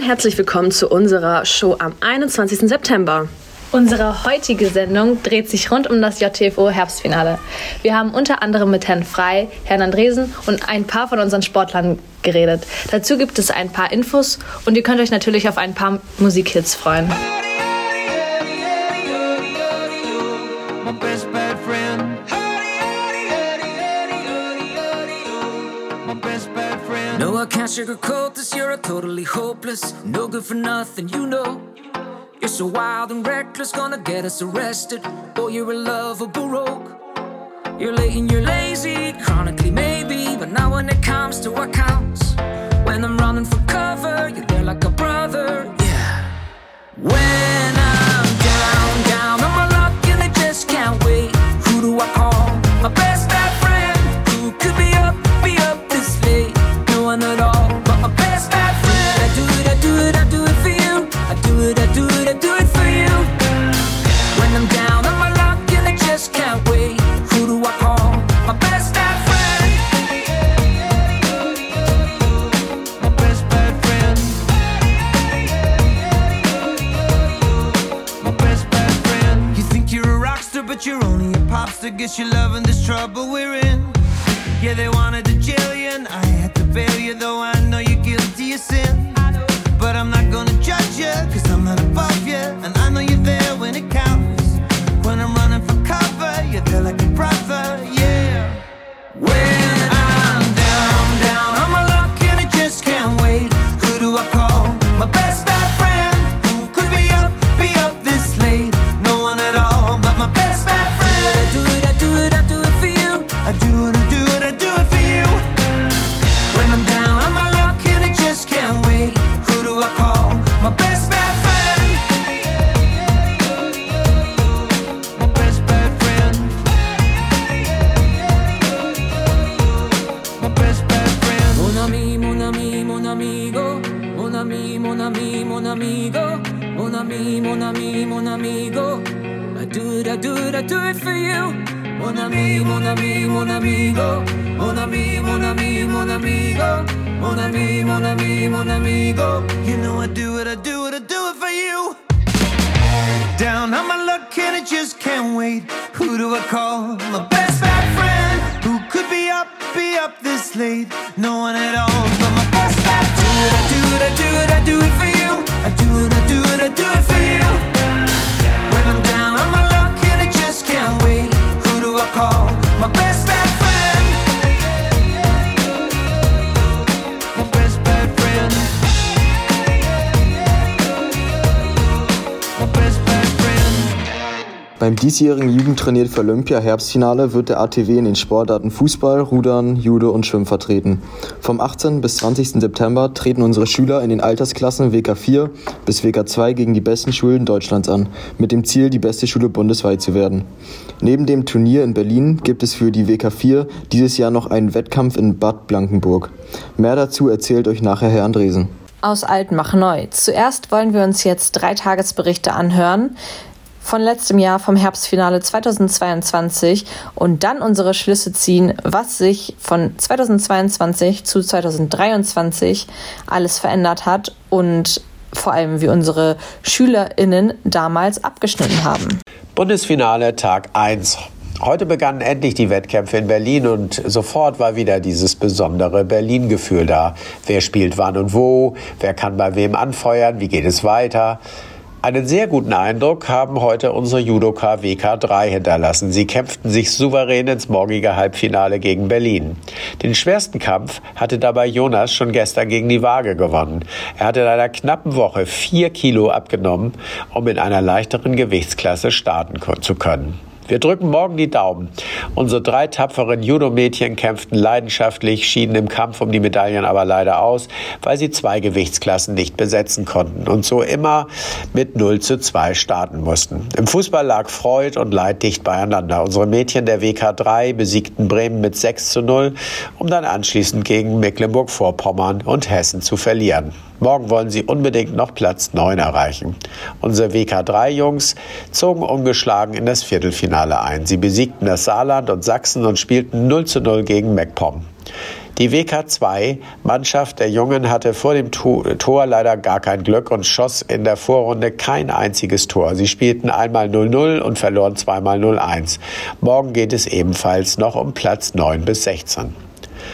Und herzlich willkommen zu unserer Show am 21. September. Unsere heutige Sendung dreht sich rund um das JTFO Herbstfinale. Wir haben unter anderem mit Herrn Frei, Herrn Andresen und ein paar von unseren Sportlern geredet. Dazu gibt es ein paar Infos und ihr könnt euch natürlich auf ein paar Musikhits freuen. Can't sugarcoat this. You're a totally hopeless, no good for nothing. You know, you're so wild and reckless, gonna get us arrested. Boy, you're a lovable rogue. You're late and you're lazy, chronically maybe, but not when it comes to what counts. When I'm running for cover, you're there like a brother. Yeah. When I'm down but you're only a pop star. Guess you're loving this trouble we're in. Yeah, they wanted to jail you, and I had to bail you, though I know you're guilty of sin. But I'm not gonna judge you, cause I'm not above you, mon amigo. Mon ami, mon ami, mon amigo. Mon ami, mon ami, mon amigo. You know I do it, I do it, I do it for you. Down on my luck and I just can't wait. Who do I call? My best bad friend. Who could be up, be up this late? No one at all, but my best bad diesjährigen Jugendtrainiert für Olympia Herbstfinale wird der ATW in den Sportarten Fußball, Rudern, Judo und Schwimmen vertreten. Vom 18. bis 20. September treten unsere Schüler in den Altersklassen WK 4 bis WK 2 gegen die besten Schulen Deutschlands an, mit dem Ziel, die beste Schule bundesweit zu werden. Neben dem Turnier in Berlin gibt es für die WK 4 dieses Jahr noch einen Wettkampf in Bad Blankenburg. Mehr dazu erzählt euch nachher Herr Andresen. Aus Altmach neu. Zuerst wollen wir uns jetzt drei Tagesberichte anhören von letztem Jahr vom Herbstfinale 2022 und dann unsere Schlüsse ziehen, was sich von 2022 zu 2023 alles verändert hat und vor allem wie unsere Schülerinnen damals abgeschnitten haben. Bundesfinale Tag 1. Heute begannen endlich die Wettkämpfe in Berlin und sofort war wieder dieses besondere Berlin-Gefühl da. Wer spielt wann und wo? Wer kann bei wem anfeuern? Wie geht es weiter? Einen sehr guten Eindruck haben heute unsere Judoka WK3 hinterlassen. Sie kämpften sich souverän ins morgige Halbfinale gegen Berlin. Den schwersten Kampf hatte dabei Jonas schon gestern gegen die Waage gewonnen. Er hatte in einer knappen Woche vier Kilo abgenommen, um in einer leichteren Gewichtsklasse starten zu können. Wir drücken morgen die Daumen. Unsere drei tapferen Judo-Mädchen kämpften leidenschaftlich, schieden im Kampf um die Medaillen aber leider aus, weil sie zwei Gewichtsklassen nicht besetzen konnten und so immer mit 0 zu 2 starten mussten. Im Fußball lag Freud und Leid dicht beieinander. Unsere Mädchen der WK 3 besiegten Bremen mit 6 zu 0, um dann anschließend gegen Mecklenburg-Vorpommern und Hessen zu verlieren. Morgen wollen sie unbedingt noch Platz 9 erreichen. Unsere WK3-Jungs zogen ungeschlagen in das Viertelfinale ein. Sie besiegten das Saarland und Sachsen und spielten 0 zu 0 gegen MacPom. Die WK2-Mannschaft der Jungen hatte vor dem Tor leider gar kein Glück und schoss in der Vorrunde kein einziges Tor. Sie spielten einmal 0-0 und verloren zweimal 0-1. Morgen geht es ebenfalls noch um Platz 9 bis 16.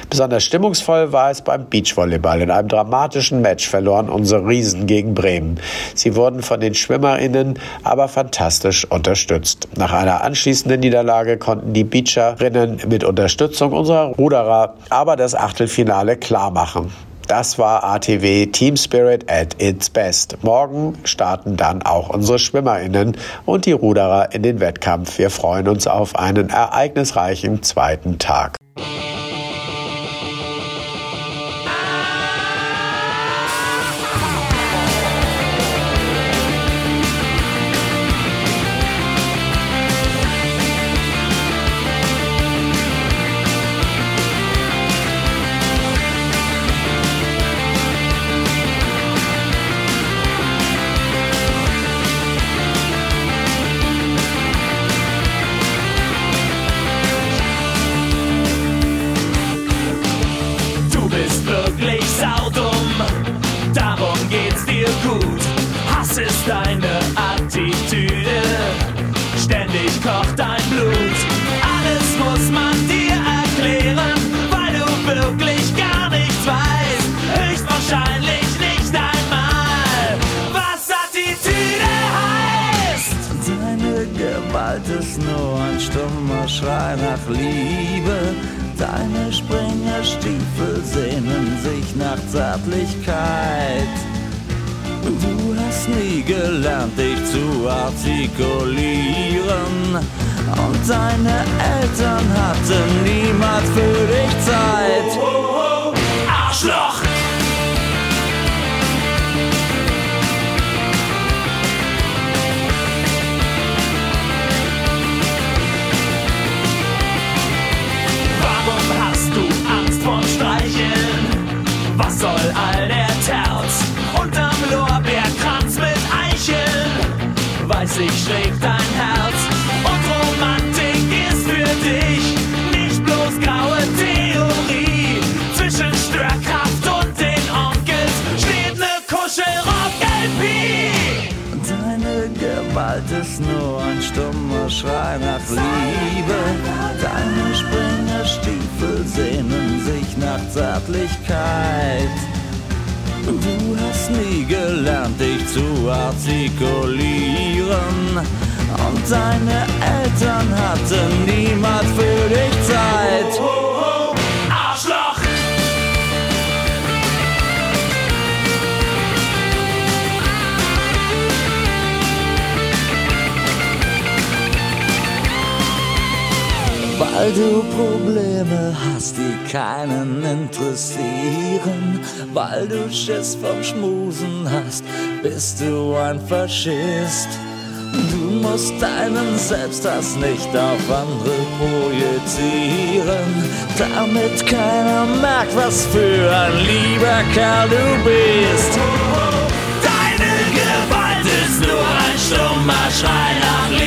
Besonders stimmungsvoll war es beim Beachvolleyball. In einem dramatischen Match verloren unsere Riesen gegen Bremen. Sie wurden von den SchwimmerInnen aber fantastisch unterstützt. Nach einer anschließenden Niederlage konnten die Beacherinnen mit Unterstützung unserer Ruderer aber das Achtelfinale klarmachen. Das war ATW Team Spirit at its best. Morgen starten dann auch unsere SchwimmerInnen und die Ruderer in den Wettkampf. Wir freuen uns auf einen ereignisreichen zweiten Tag. nur ein stummer Schrei nach Liebe. Deine Springerstiefel sehnen sich nach Zärtlichkeit. Du hast nie gelernt, dich zu artikulieren. Und deine Eltern hatten niemals für dich Zeit. Weil du Probleme hast, die keinen interessieren, weil du Schiss vom Schmusen hast, bist du ein Faschist. Du musst deinen Selbsthass nicht auf andere projizieren, damit keiner merkt, was für ein lieber Kerl du bist. Deine Gewalt ist nur ein stummer Schrei nach Liebe.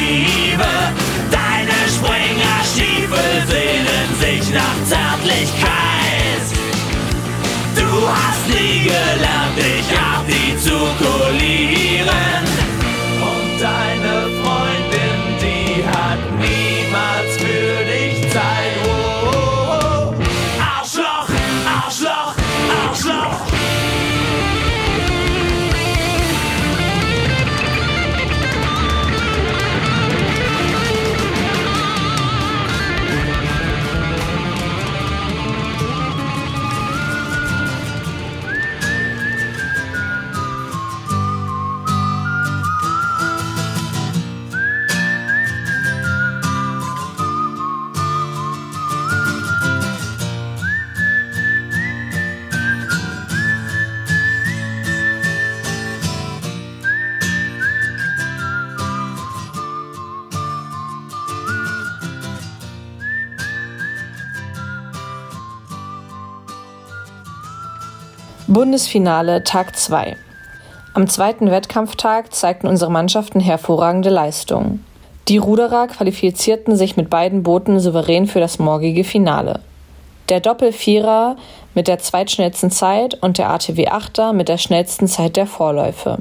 Sich nach Zärtlichkeit. Du hast nie gelernt, dich auf die Bundesfinale Tag 2. Am zweiten Wettkampftag zeigten unsere Mannschaften hervorragende Leistungen. Die Ruderer qualifizierten sich mit beiden Booten souverän für das morgige Finale. Der Doppelvierer mit der zweitschnellsten Zeit und der ATW Achter mit der schnellsten Zeit der Vorläufe.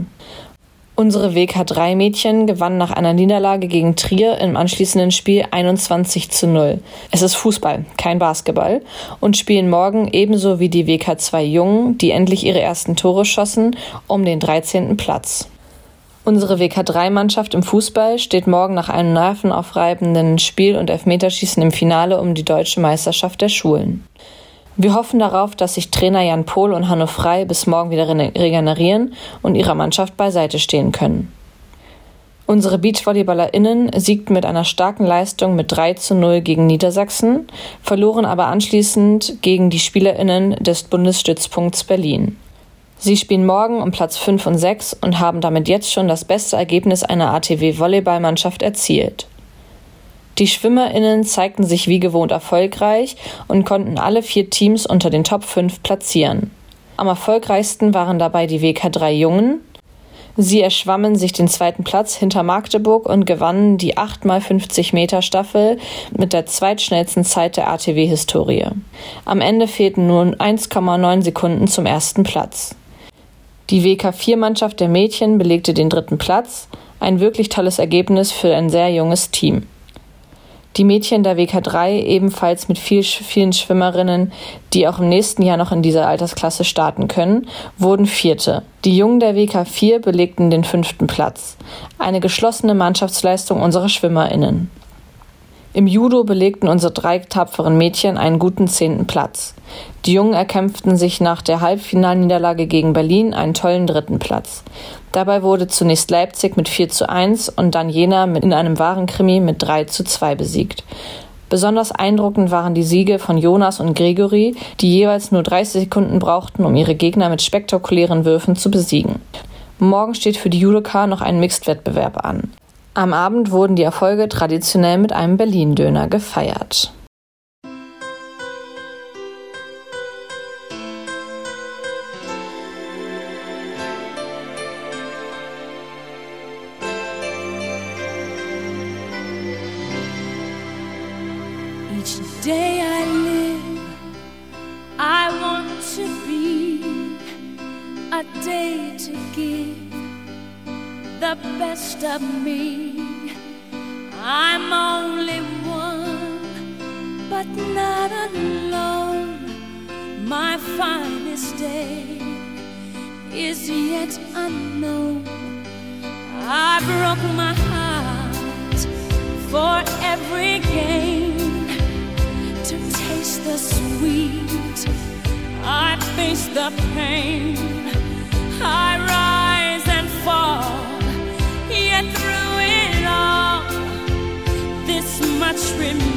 Unsere WK3-Mädchen gewannen nach einer Niederlage gegen Trier im anschließenden Spiel 21 zu 0. Es ist Fußball, kein Basketball und spielen morgen ebenso wie die WK2-Jungen, die endlich ihre ersten Tore schossen, um den 13. Platz. Unsere WK3-Mannschaft im Fußball steht morgen nach einem nervenaufreibenden Spiel und Elfmeterschießen im Finale um die deutsche Meisterschaft der Schulen. Wir hoffen darauf, dass sich Trainer Jan Pohl und Hanno Frei bis morgen wieder regenerieren und ihrer Mannschaft beiseite stehen können. Unsere BeachvolleyballerInnen siegten mit einer starken Leistung mit 3 zu 0 gegen Niedersachsen, verloren aber anschließend gegen die SpielerInnen des Bundesstützpunkts Berlin. Sie spielen morgen um Platz 5 und 6 und haben damit jetzt schon das beste Ergebnis einer ATW-Volleyballmannschaft erzielt. Die SchwimmerInnen zeigten sich wie gewohnt erfolgreich und konnten alle vier Teams unter den Top 5 platzieren. Am erfolgreichsten waren dabei die WK3 Jungen. Sie erschwammen sich den zweiten Platz hinter Magdeburg und gewannen die 8x50 Meter Staffel mit der zweitschnellsten Zeit der ATW-Historie. Am Ende fehlten nun 1,9 Sekunden zum ersten Platz. Die WK4-Mannschaft der Mädchen belegte den dritten Platz, ein wirklich tolles Ergebnis für ein sehr junges Team. Die Mädchen der WK3 ebenfalls mit viel, vielen Schwimmerinnen, die auch im nächsten Jahr noch in dieser Altersklasse starten können, wurden Vierte. Die Jungen der WK4 belegten den fünften Platz. Eine geschlossene Mannschaftsleistung unserer Schwimmerinnen. Im Judo belegten unsere drei tapferen Mädchen einen guten zehnten Platz. Die Jungen erkämpften sich nach der Halbfinalniederlage gegen Berlin einen tollen dritten Platz. Dabei wurde zunächst Leipzig mit 4 zu 1 und dann Jena in einem wahren Krimi mit 3 zu 2 besiegt. Besonders eindruckend waren die Siege von Jonas und Gregory, die jeweils nur 30 Sekunden brauchten, um ihre Gegner mit spektakulären Würfen zu besiegen. Morgen steht für die Judoka noch ein Mixed-Wettbewerb an. Am Abend wurden die Erfolge traditionell mit einem Berlin-Döner gefeiert. The best of me. I'm only one, but not alone. My finest day is yet unknown. I broke my heart for every gain to taste the sweet. I face the pain. I rise and fall. much remember.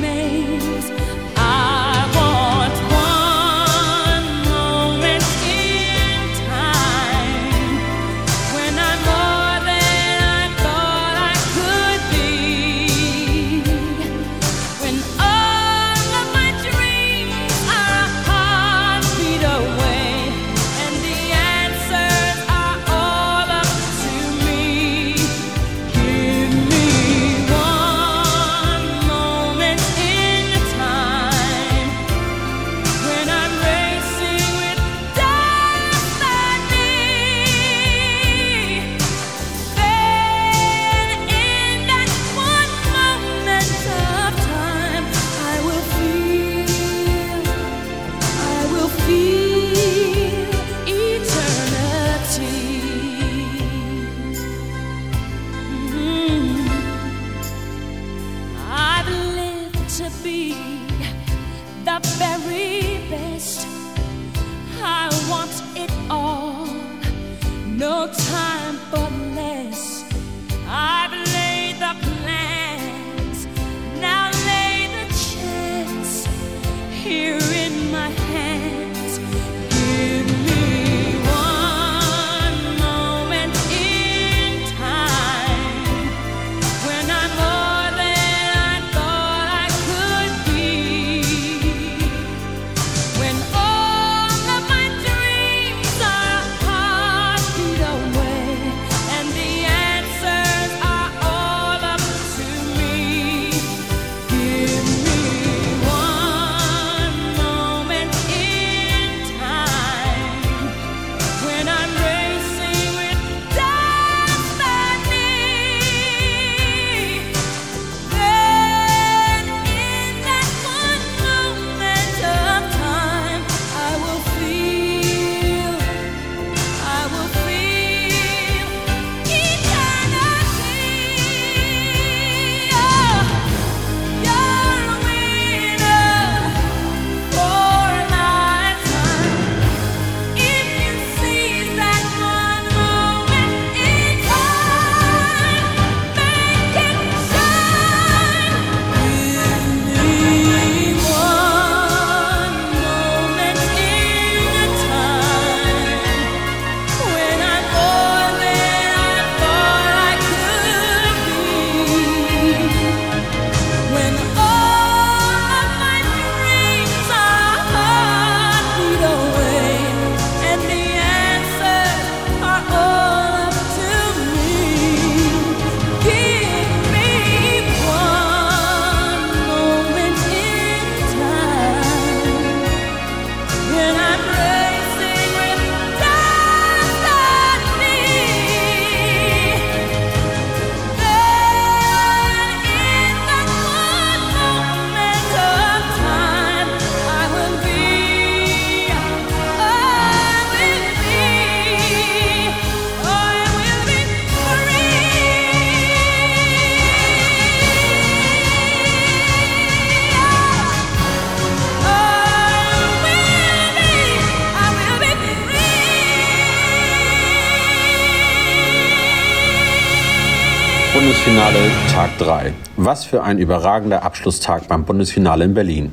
Tag 3. Was für ein überragender Abschlusstag beim Bundesfinale in Berlin.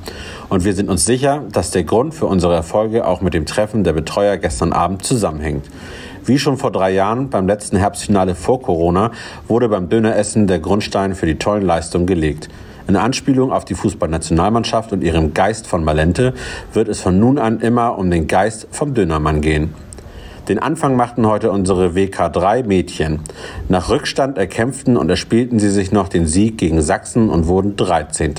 Und wir sind uns sicher, dass der Grund für unsere Erfolge auch mit dem Treffen der Betreuer gestern Abend zusammenhängt. Wie schon vor drei Jahren beim letzten Herbstfinale vor Corona wurde beim Döneressen der Grundstein für die tollen Leistungen gelegt. In Anspielung auf die Fußballnationalmannschaft und ihrem Geist von Malente wird es von nun an immer um den Geist vom Dönermann gehen. Den Anfang machten heute unsere WK3-Mädchen. Nach Rückstand erkämpften und erspielten sie sich noch den Sieg gegen Sachsen und wurden 13.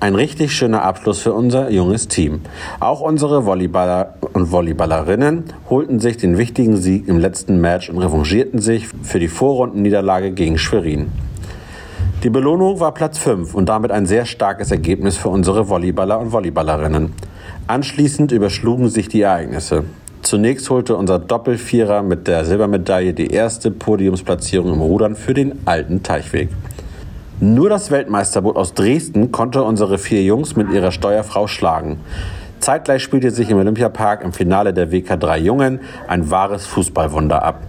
Ein richtig schöner Abschluss für unser junges Team. Auch unsere Volleyballer und Volleyballerinnen holten sich den wichtigen Sieg im letzten Match und revanchierten sich für die Vorrundenniederlage gegen Schwerin. Die Belohnung war Platz 5 und damit ein sehr starkes Ergebnis für unsere Volleyballer und Volleyballerinnen. Anschließend überschlugen sich die Ereignisse. Zunächst holte unser Doppelvierer mit der Silbermedaille die erste Podiumsplatzierung im Rudern für den alten Teichweg. Nur das Weltmeisterboot aus Dresden konnte unsere vier Jungs mit ihrer Steuerfrau schlagen. Zeitgleich spielte sich im Olympiapark im Finale der WK3 Jungen ein wahres Fußballwunder ab.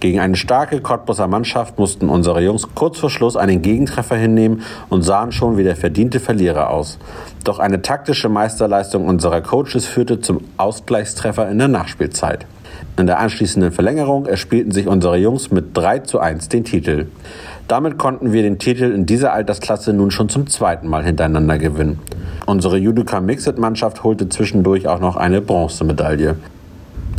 Gegen eine starke Cottbusser Mannschaft mussten unsere Jungs kurz vor Schluss einen Gegentreffer hinnehmen und sahen schon wie der verdiente Verlierer aus. Doch eine taktische Meisterleistung unserer Coaches führte zum Ausgleichstreffer in der Nachspielzeit. In der anschließenden Verlängerung erspielten sich unsere Jungs mit 3 zu 1 den Titel. Damit konnten wir den Titel in dieser Altersklasse nun schon zum zweiten Mal hintereinander gewinnen. Unsere Judoka Mixed-Mannschaft holte zwischendurch auch noch eine Bronzemedaille.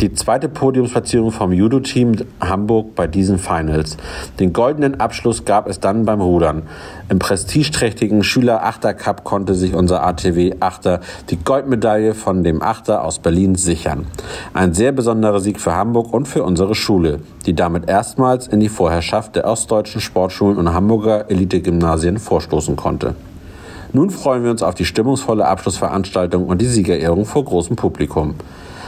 Die zweite Podiumsplatzierung vom Judo-Team Hamburg bei diesen Finals. Den goldenen Abschluss gab es dann beim Rudern. Im prestigeträchtigen Schüler Achter Cup konnte sich unser ATW Achter die Goldmedaille von dem Achter aus Berlin sichern. Ein sehr besonderer Sieg für Hamburg und für unsere Schule, die damit erstmals in die Vorherrschaft der ostdeutschen Sportschulen und Hamburger Elitegymnasien vorstoßen konnte. Nun freuen wir uns auf die stimmungsvolle Abschlussveranstaltung und die Siegerehrung vor großem Publikum.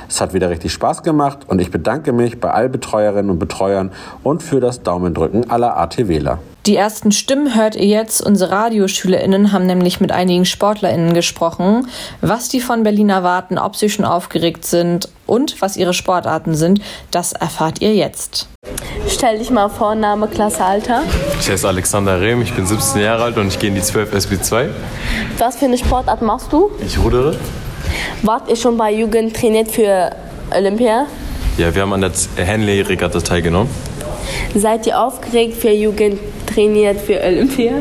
Es hat wieder richtig Spaß gemacht und ich bedanke mich bei all Betreuerinnen und Betreuern und für das Daumendrücken aller ATWler. Die ersten Stimmen hört ihr jetzt. Unsere RadioschülerInnen haben nämlich mit einigen SportlerInnen gesprochen, was die von Berlin erwarten, ob sie schon aufgeregt sind und was ihre Sportarten sind. Das erfahrt ihr jetzt. Stell dich mal vor, Name, Klasse, Alter. Ich heiße Alexander Rehm, ich bin 17 Jahre alt und ich gehe in die 12 SB2. Was für eine Sportart machst du? Ich rudere. Wart ihr schon bei Jugend trainiert für Olympia? Ja, wir haben an der Henley-Regatta teilgenommen. Seid ihr aufgeregt für Jugend trainiert für Olympia?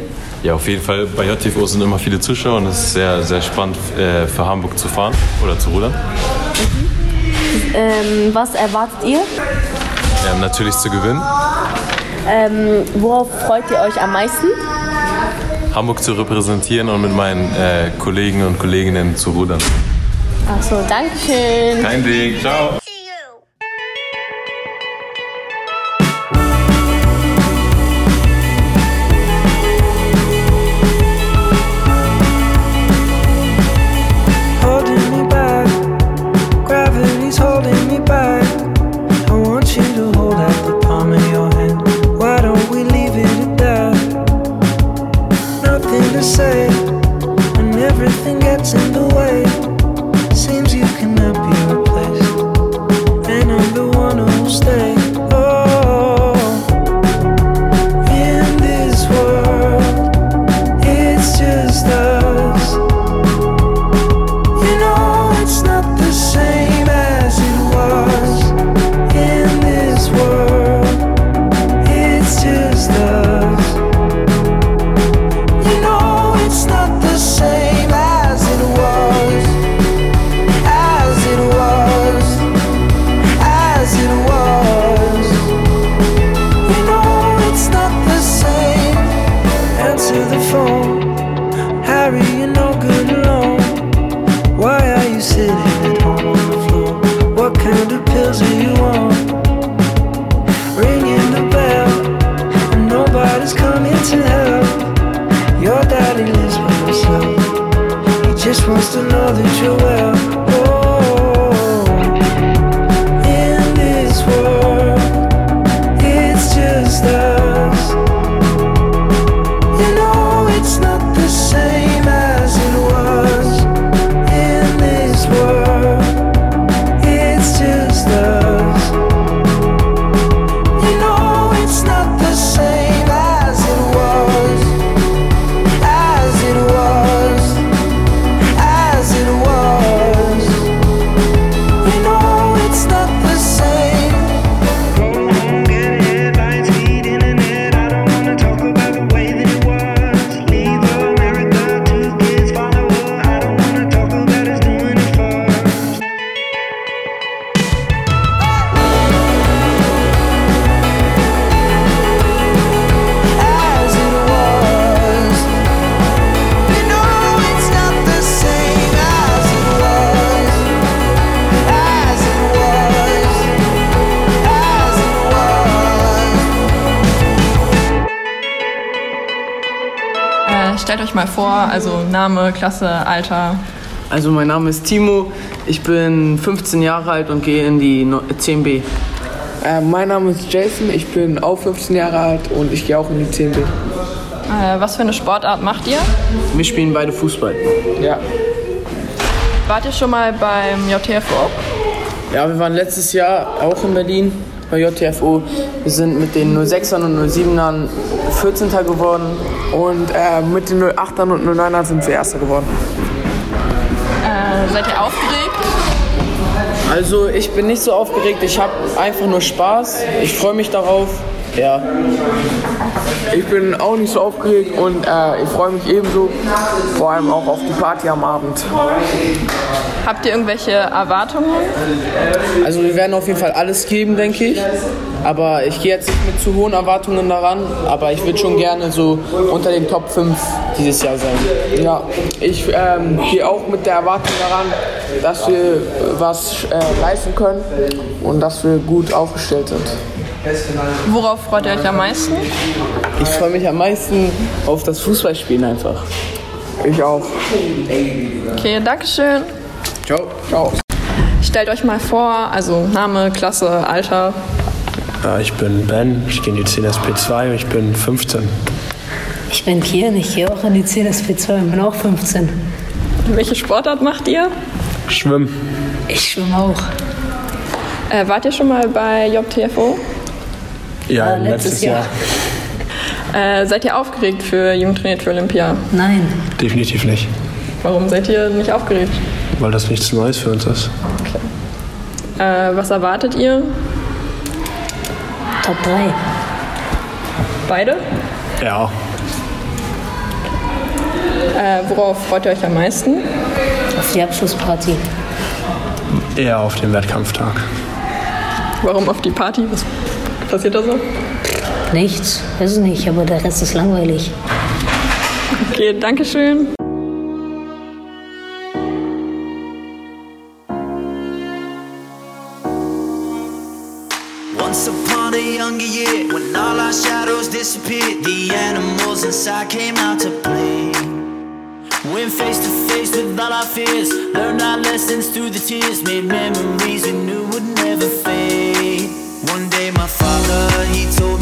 Ja, auf jeden Fall. Bei JTV sind immer viele Zuschauer und es ist sehr, sehr spannend äh, für Hamburg zu fahren oder zu rudern. Mhm. Ähm, was erwartet ihr? Ähm, natürlich zu gewinnen. Ähm, worauf freut ihr euch am meisten? Hamburg zu repräsentieren und mit meinen äh, Kollegen und Kolleginnen zu rudern. Achso, danke schön. Kein Ding, ciao. Stellt euch mal vor, also Name, Klasse, Alter. Also mein Name ist Timo, ich bin 15 Jahre alt und gehe in die No- 10b. Äh, mein Name ist Jason, ich bin auch 15 Jahre alt und ich gehe auch in die 10b. Äh, was für eine Sportart macht ihr? Wir spielen beide Fußball. Ja. Wart ihr schon mal beim JTFO? Ja, wir waren letztes Jahr auch in Berlin bei JTFO. Wir sind mit den 06ern und 07ern 14. geworden und äh, mit den 08ern und 09ern sind wir Erster geworden. Äh, seid ihr aufgeregt? Also ich bin nicht so aufgeregt, ich habe einfach nur Spaß. Ich freue mich darauf. Ja. Ich bin auch nicht so aufgeregt und äh, ich freue mich ebenso, vor allem auch auf die Party am Abend. Habt ihr irgendwelche Erwartungen? Also wir werden auf jeden Fall alles geben, denke ich. Aber ich gehe jetzt nicht mit zu hohen Erwartungen daran. Aber ich würde schon gerne so unter den Top 5 dieses Jahr sein. Ja, ich ähm, gehe auch mit der Erwartung daran, dass wir was äh, leisten können und dass wir gut aufgestellt sind. Worauf freut ihr euch am meisten? Ich freue mich am meisten auf das Fußballspielen einfach. Ich auch. Okay, Dankeschön. Ciao. Ciao. Stellt euch mal vor, also Name, Klasse, Alter. Ja, ich bin Ben, ich gehe in die 10SP2 und ich bin 15. Ich bin Kian, ich gehe auch in die CSP2 und bin auch 15. Welche Sportart macht ihr? Schwimmen. Ich schwimme auch. Äh, wart ihr schon mal bei JTFO? Ja, Ja, letztes letztes Jahr. Äh, seid ihr aufgeregt für Jugend trainiert für Olympia? Nein. Definitiv nicht, Warum seid ihr nicht aufgeregt? weil das nichts Neues für uns ist. Äh, was erwartet ihr? Top 3. Beide? Ja, Äh, worauf freut ihr euch am meisten? Auf die Abschlussparty. eher auf den Wettkampftag. Warum auf die Party? Was passiert da so? Nichts, ist es nicht, aber der Rest ist langweilig. Okay, danke schön. Once upon a younger year, when all our shadows disappeared, the animals inside came out to play. Went face to face with all our fears, learned our lessons through the tears, made memories we knew would never fade. My father, he told me,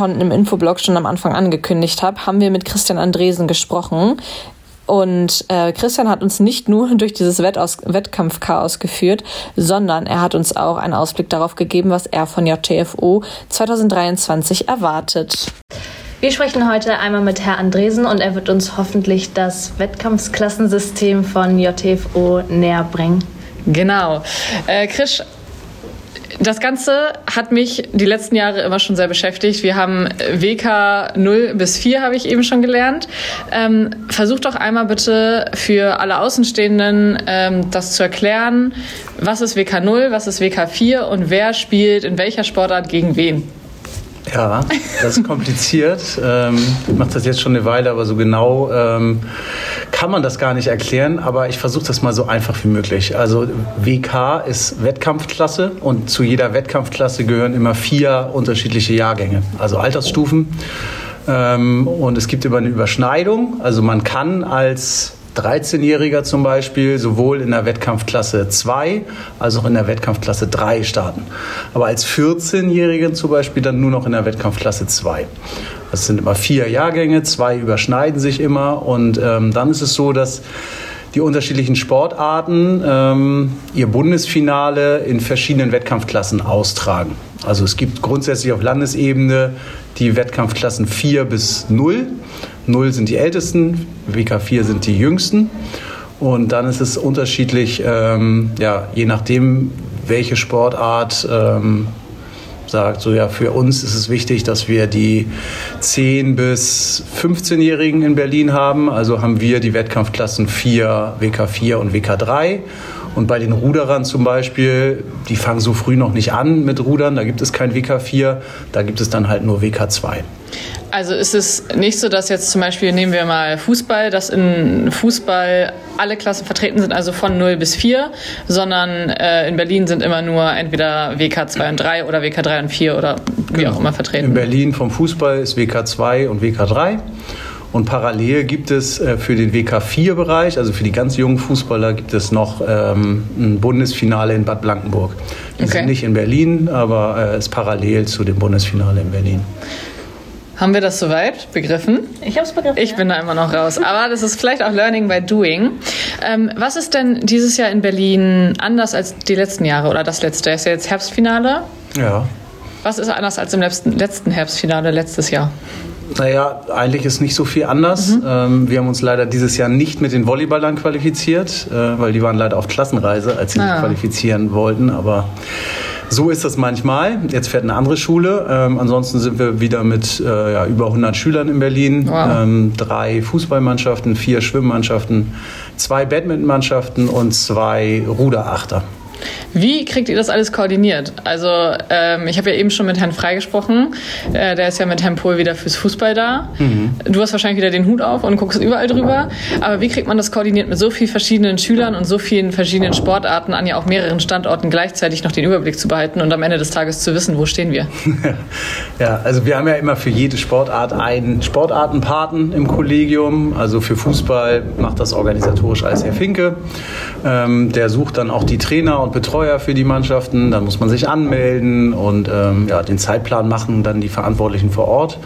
Anton im Infoblog schon am Anfang angekündigt hat, haben wir mit Christian Andresen gesprochen. Und äh, Christian hat uns nicht nur durch dieses Wettaus Wettkampfchaos geführt, sondern er hat uns auch einen Ausblick darauf gegeben, was er von JTFO 2023 erwartet. Wir sprechen heute einmal mit Herrn Andresen und er wird uns hoffentlich das Wettkampfklassensystem von JTFO näher bringen. Genau. Äh, Chris, das Ganze hat mich die letzten Jahre immer schon sehr beschäftigt. Wir haben WK 0 bis 4, habe ich eben schon gelernt. Ähm, versuch doch einmal bitte für alle Außenstehenden ähm, das zu erklären. Was ist WK 0, was ist WK 4 und wer spielt in welcher Sportart gegen wen? Ja, das ist kompliziert. ähm, ich mache das jetzt schon eine Weile, aber so genau ähm, kann man das gar nicht erklären. Aber ich versuche das mal so einfach wie möglich. Also WK ist Wettkampfklasse und zu jeder Wettkampfklasse gehören immer vier unterschiedliche Jahrgänge, also Altersstufen. Ähm, und es gibt immer eine Überschneidung. Also man kann als 13-Jähriger zum Beispiel sowohl in der Wettkampfklasse 2 als auch in der Wettkampfklasse 3 starten. Aber als 14-Jährigen zum Beispiel dann nur noch in der Wettkampfklasse 2. Das sind immer vier Jahrgänge, zwei überschneiden sich immer und ähm, dann ist es so, dass die unterschiedlichen Sportarten ähm, ihr Bundesfinale in verschiedenen Wettkampfklassen austragen. Also es gibt grundsätzlich auf Landesebene die Wettkampfklassen 4 bis 0 0 sind die ältesten, WK4 sind die jüngsten. Und dann ist es unterschiedlich, ähm, ja, je nachdem, welche Sportart ähm, sagt, so ja, für uns ist es wichtig, dass wir die 10- bis 15-Jährigen in Berlin haben. Also haben wir die Wettkampfklassen 4, WK4 und WK3. Und bei den Ruderern zum Beispiel, die fangen so früh noch nicht an mit Rudern, da gibt es kein WK4, da gibt es dann halt nur WK2. Also ist es nicht so, dass jetzt zum Beispiel, nehmen wir mal Fußball, dass in Fußball alle Klassen vertreten sind, also von 0 bis 4, sondern äh, in Berlin sind immer nur entweder WK 2 und 3 oder WK 3 und 4 oder wie genau. auch immer vertreten. In Berlin vom Fußball ist WK 2 und WK 3. Und parallel gibt es äh, für den WK4-Bereich, also für die ganz jungen Fußballer, gibt es noch ähm, ein Bundesfinale in Bad Blankenburg. Die okay. sind nicht in Berlin, aber äh, ist parallel zu dem Bundesfinale in Berlin. Haben wir das soweit begriffen? Ich habe es begriffen. Ich ja. bin da immer noch raus. Aber das ist vielleicht auch Learning by Doing. Ähm, was ist denn dieses Jahr in Berlin anders als die letzten Jahre oder das letzte? Ist ja jetzt Herbstfinale. Ja. Was ist anders als im letzten, letzten Herbstfinale letztes Jahr? Naja, eigentlich ist nicht so viel anders. Mhm. Ähm, wir haben uns leider dieses Jahr nicht mit den Volleyballern qualifiziert, äh, weil die waren leider auf Klassenreise, als sie ah. sich qualifizieren wollten. Aber so ist das manchmal. Jetzt fährt eine andere Schule. Ähm, ansonsten sind wir wieder mit äh, ja, über 100 Schülern in Berlin. Wow. Ähm, drei Fußballmannschaften, vier Schwimmmannschaften, zwei Badmintonmannschaften und zwei Ruderachter. Wie kriegt ihr das alles koordiniert? Also ähm, ich habe ja eben schon mit Herrn Frei gesprochen. Äh, der ist ja mit Herrn Pohl wieder fürs Fußball da. Mhm. Du hast wahrscheinlich wieder den Hut auf und guckst überall drüber. Aber wie kriegt man das koordiniert mit so vielen verschiedenen Schülern und so vielen verschiedenen Sportarten an ja auch mehreren Standorten gleichzeitig noch den Überblick zu behalten und am Ende des Tages zu wissen, wo stehen wir? ja, also wir haben ja immer für jede Sportart einen Sportartenpaten im Kollegium. Also für Fußball macht das organisatorisch alles Herr Finke. Ähm, der sucht dann auch die Trainer und und Betreuer für die Mannschaften. Dann muss man sich anmelden und ähm, ja, den Zeitplan machen dann die Verantwortlichen vor Ort.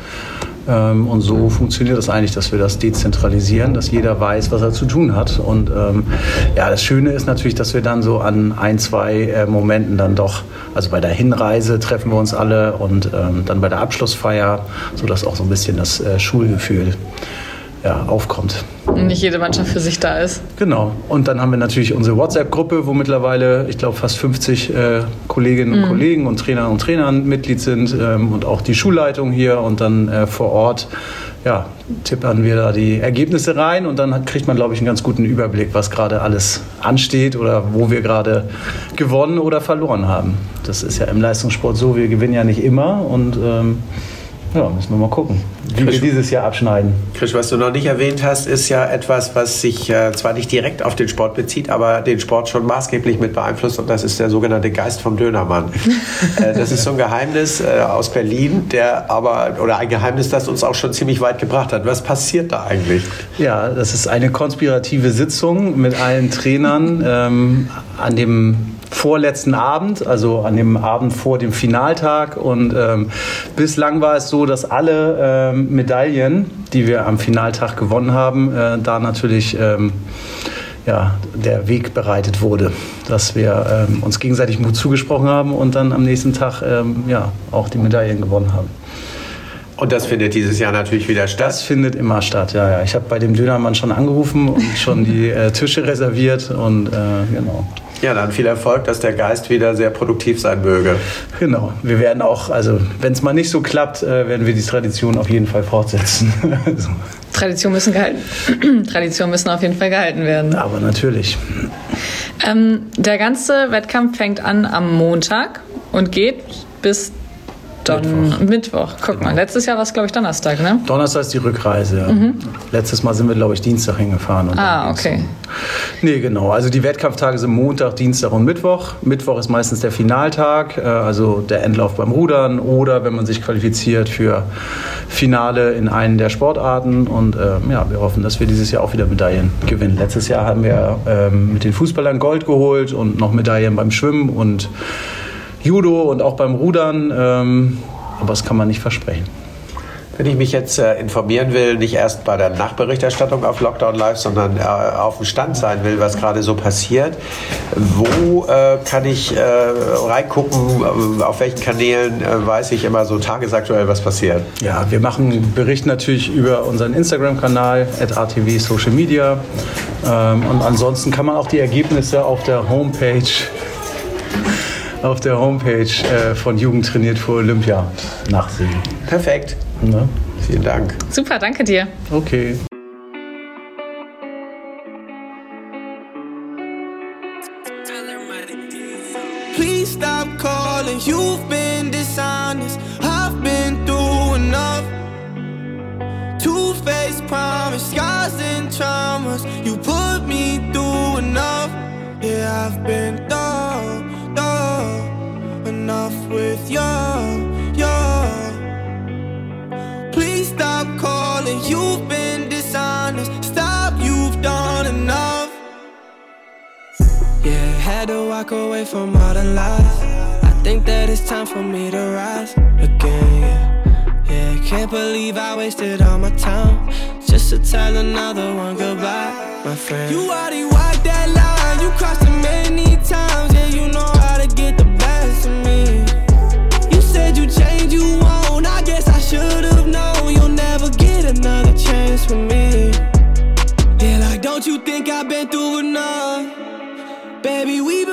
Ähm, und so funktioniert das eigentlich, dass wir das dezentralisieren, dass jeder weiß, was er zu tun hat. Und ähm, ja, das Schöne ist natürlich, dass wir dann so an ein, zwei äh, Momenten dann doch, also bei der Hinreise treffen wir uns alle und ähm, dann bei der Abschlussfeier, sodass auch so ein bisschen das äh, Schulgefühl ja, aufkommt. Und nicht jede Mannschaft für sich da ist. Genau. Und dann haben wir natürlich unsere WhatsApp-Gruppe, wo mittlerweile, ich glaube, fast 50 äh, Kolleginnen und mhm. Kollegen und Trainer und Trainer Mitglied sind ähm, und auch die Schulleitung hier und dann äh, vor Ort ja, tippern wir da die Ergebnisse rein und dann kriegt man, glaube ich, einen ganz guten Überblick, was gerade alles ansteht oder wo wir gerade gewonnen oder verloren haben. Das ist ja im Leistungssport so, wir gewinnen ja nicht immer und ähm, ja, müssen wir mal gucken, wie Chris, wir dieses Jahr abschneiden. Chris, was du noch nicht erwähnt hast, ist ja etwas, was sich äh, zwar nicht direkt auf den Sport bezieht, aber den Sport schon maßgeblich mit beeinflusst und das ist der sogenannte Geist vom Dönermann. äh, das ist so ein Geheimnis äh, aus Berlin, der aber, oder ein Geheimnis, das uns auch schon ziemlich weit gebracht hat. Was passiert da eigentlich? Ja, das ist eine konspirative Sitzung mit allen Trainern. ähm, an dem vorletzten Abend, also an dem Abend vor dem Finaltag. Und ähm, bislang war es so, dass alle ähm, Medaillen, die wir am Finaltag gewonnen haben, äh, da natürlich ähm, ja, der Weg bereitet wurde, dass wir ähm, uns gegenseitig Mut zugesprochen haben und dann am nächsten Tag ähm, ja, auch die Medaillen gewonnen haben. Und das findet dieses Jahr natürlich wieder statt? Das findet immer statt, ja. ja. Ich habe bei dem Dönermann schon angerufen und schon die äh, Tische reserviert und äh, genau. Ja, dann viel Erfolg, dass der Geist wieder sehr produktiv sein möge. Genau. Wir werden auch, also wenn es mal nicht so klappt, äh, werden wir die Tradition auf jeden Fall fortsetzen. so. Tradition müssen gehalten. Tradition müssen auf jeden Fall gehalten werden. Aber natürlich. Ähm, der ganze Wettkampf fängt an am Montag und geht bis Don Mittwoch. Mittwoch. Guck genau. mal, letztes Jahr war es, glaube ich, Donnerstag, ne? Donnerstag ist die Rückreise, ja. Mhm. Letztes Mal sind wir, glaube ich, Dienstag hingefahren. ah, okay. Nee, genau. Also die Wettkampftage sind Montag, Dienstag und Mittwoch. Mittwoch ist meistens der Finaltag, äh, also der Endlauf beim Rudern oder wenn man sich qualifiziert für Finale in einen der Sportarten. Und äh, ja, wir hoffen, dass wir dieses Jahr auch wieder Medaillen gewinnen. Letztes Jahr haben wir ähm, mit den Fußballern Gold geholt und noch Medaillen beim Schwimmen und Judo und auch beim Rudern. Ähm, aber das kann man nicht versprechen. Wenn ich mich jetzt äh, informieren will, nicht erst bei der Nachberichterstattung auf Lockdown Live, sondern äh, auf dem Stand sein will, was gerade so passiert, wo äh, kann ich äh, reingucken, auf welchen Kanälen äh, weiß ich immer so tagesaktuell, was passiert? Ja, wir machen Bericht natürlich über unseren Instagram-Kanal, at RTV Social Media. Ähm, und ansonsten kann man auch die Ergebnisse auf der Homepage auf der Homepage äh, von Jugend trainiert für Olympia nachsehen. Perfekt. Ne? Vielen Dank. Super, danke dir. Okay. Had to walk away from all the lies. I think that it's time for me to rise again. Yeah, yeah can't believe I wasted all my time just to tell another one goodbye, my friend. You already walked that line, you crossed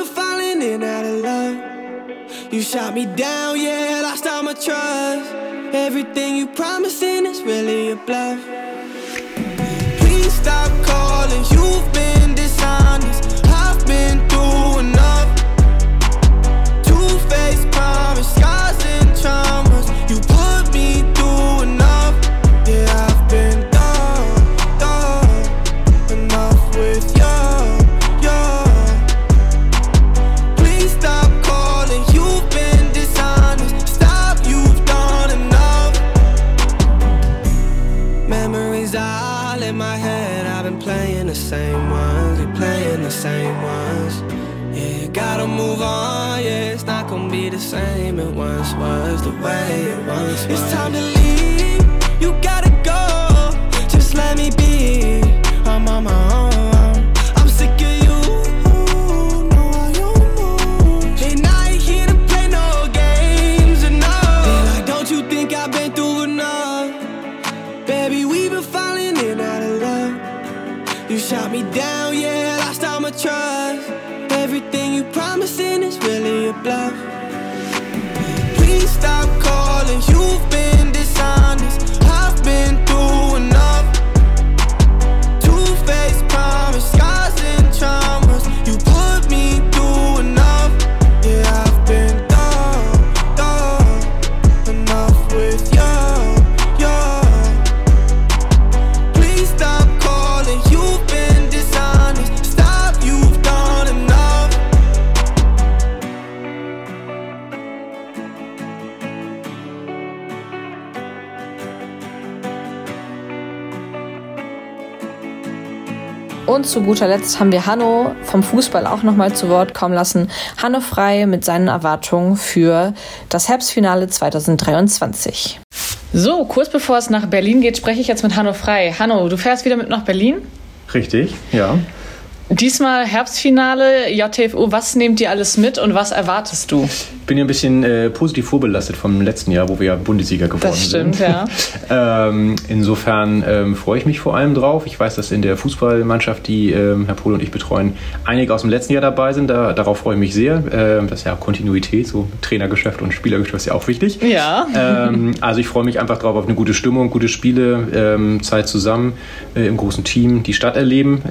Baby, we been falling in out of love. You shot me down, yeah, lost all my trust. Everything you promising is really a bluff. Please stop calling, you've been It's time to leave. You gotta go. Just let me be. I'm on my own. I'm sick of you. No, I don't know. Ain't here to play no games. And no. Like, don't you think I've been through enough? Baby, we've been falling in out of love. You shot me down, yeah, lost all my trust. Everything you promising is really a bluff. Zu guter Letzt haben wir Hanno vom Fußball auch nochmal zu Wort kommen lassen. Hanno Frei mit seinen Erwartungen für das Herbstfinale 2023. So, kurz bevor es nach Berlin geht, spreche ich jetzt mit Hanno Frei. Hanno, du fährst wieder mit nach Berlin? Richtig, ja. Diesmal Herbstfinale, JTFO, was nehmt ihr alles mit und was erwartest du? Ich bin ja ein bisschen äh, positiv vorbelastet vom letzten Jahr, wo wir ja Bundesliga geworden Das stimmt, sind. ja. ähm, insofern ähm, freue ich mich vor allem drauf. Ich weiß, dass in der Fußballmannschaft, die ähm, Herr Pohl und ich betreuen, einige aus dem letzten Jahr dabei sind. Da, darauf freue ich mich sehr. Ähm, das ist ja Kontinuität, so Trainergeschäft und Spielergeschäft ist ja auch wichtig. Ja. Ähm, also ich freue mich einfach drauf auf eine gute Stimmung, gute Spiele, ähm, Zeit zusammen äh, im großen Team, die Stadt erleben.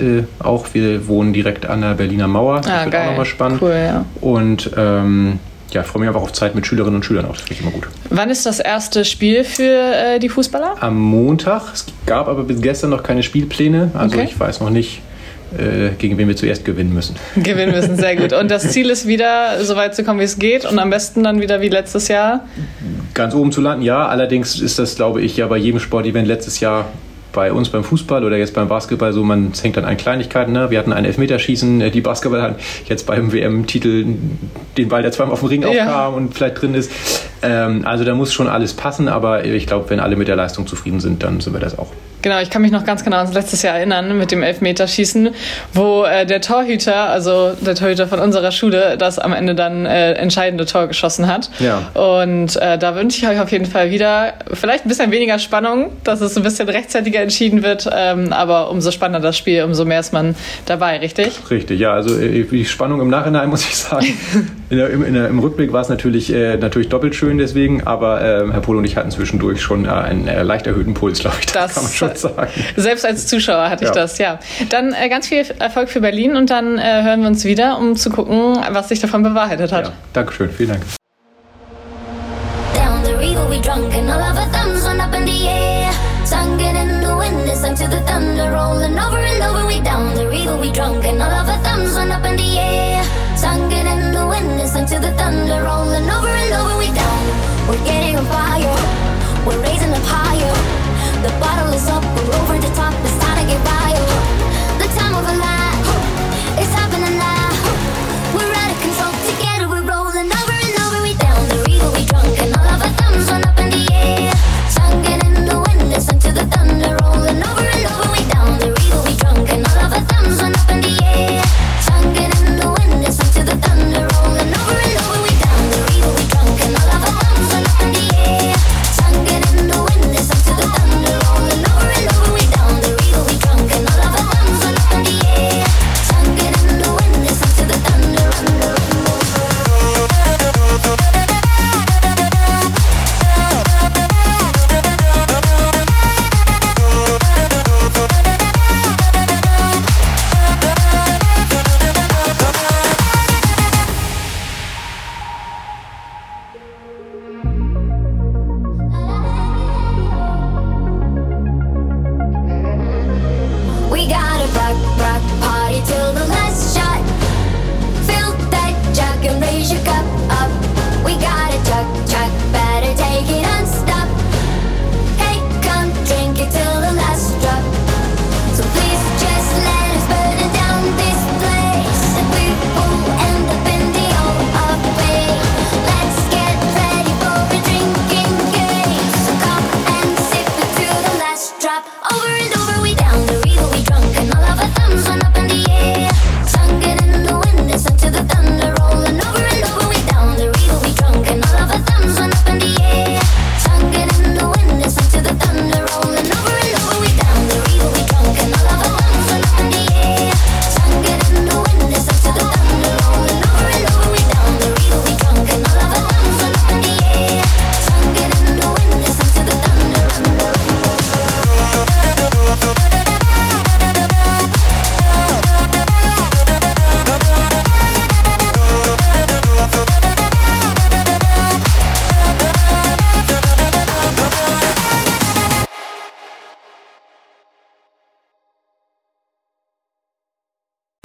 Äh, auch wir wohnen direkt an der Berliner Mauer. Das Ah, wird geil. auch nochmal spannend. Cool, ja. Und ähm, ja, ich freue mich einfach auf Zeit mit Schülerinnen und Schülern auch. Das finde ich immer gut. Wann ist das erste Spiel für äh, die Fußballer? Am Montag. Es gab aber bis gestern noch keine Spielpläne. Also Okay. ich weiß noch nicht, äh, gegen wen wir zuerst gewinnen müssen. Gewinnen müssen, sehr gut. Und das Ziel ist wieder, so weit zu kommen, wie es geht und am besten dann wieder wie letztes Jahr. Ganz oben zu landen, ja. Allerdings ist das, glaube ich, ja bei jedem Sportevent letztes Jahr bei uns beim Fußball oder jetzt beim Basketball so, man hängt dann an Kleinigkeiten. Ne? Wir hatten ein Elfmeterschießen, äh, die Basketball hatten jetzt beim WM-Titel den Ball, der zweimal auf dem Ring Ja. aufkam und vielleicht drin ist. Ähm, also da muss schon alles passen, aber ich glaube, wenn alle mit der Leistung zufrieden sind, dann sind wir das auch. Genau, ich kann mich noch ganz genau ans letztes Jahr erinnern mit dem Elfmeterschießen, wo äh, der Torhüter, also der Torhüter von unserer Schule, das am Ende dann äh, entscheidende Tor geschossen hat. Ja. Und äh, da wünsche ich euch auf jeden Fall wieder vielleicht ein bisschen weniger Spannung, dass es ein bisschen rechtzeitiger entschieden wird, ähm, aber umso spannender das Spiel, umso mehr ist man dabei, richtig? Richtig, ja, also äh, die Spannung im Nachhinein muss ich sagen. In der, im, in der, Im Rückblick war es natürlich, äh, natürlich doppelt schön deswegen, aber ähm, Herr Polo und ich hatten zwischendurch schon äh, einen äh, leicht erhöhten Puls, glaube ich. Das, Das- kann man schon sagen. Selbst als Zuschauer hatte ich Ja. das, ja. Dann äh, ganz viel Erfolg für Berlin und dann äh, hören wir uns wieder, um zu gucken, was sich davon bewahrheitet hat. Dankeschön, vielen Dank. Down the river we drunk and all of our thumbs went up in the air. Sung it in the wind, it sang to the thunder, rolling over and over. We down the river we drunk and all of our thumbs went up in the air. Sung sang to the thunder, rolling over and over. We down, we're getting on fire, we're raising up higher. The bottle is up, we're over the top,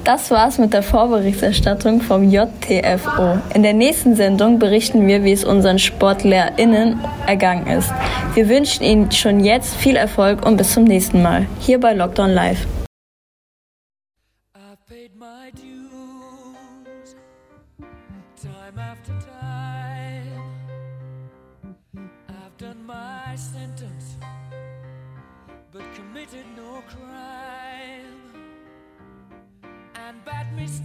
Das war's mit der Vorberichterstattung vom JTFO. In der nächsten Sendung berichten wir, wie es unseren SportlehrInnen ergangen ist. Wir wünschen Ihnen schon jetzt viel Erfolg und bis zum nächsten Mal. Hier bei Lockdown Live.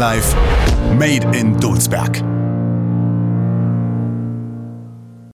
Life Made in Dulsberg.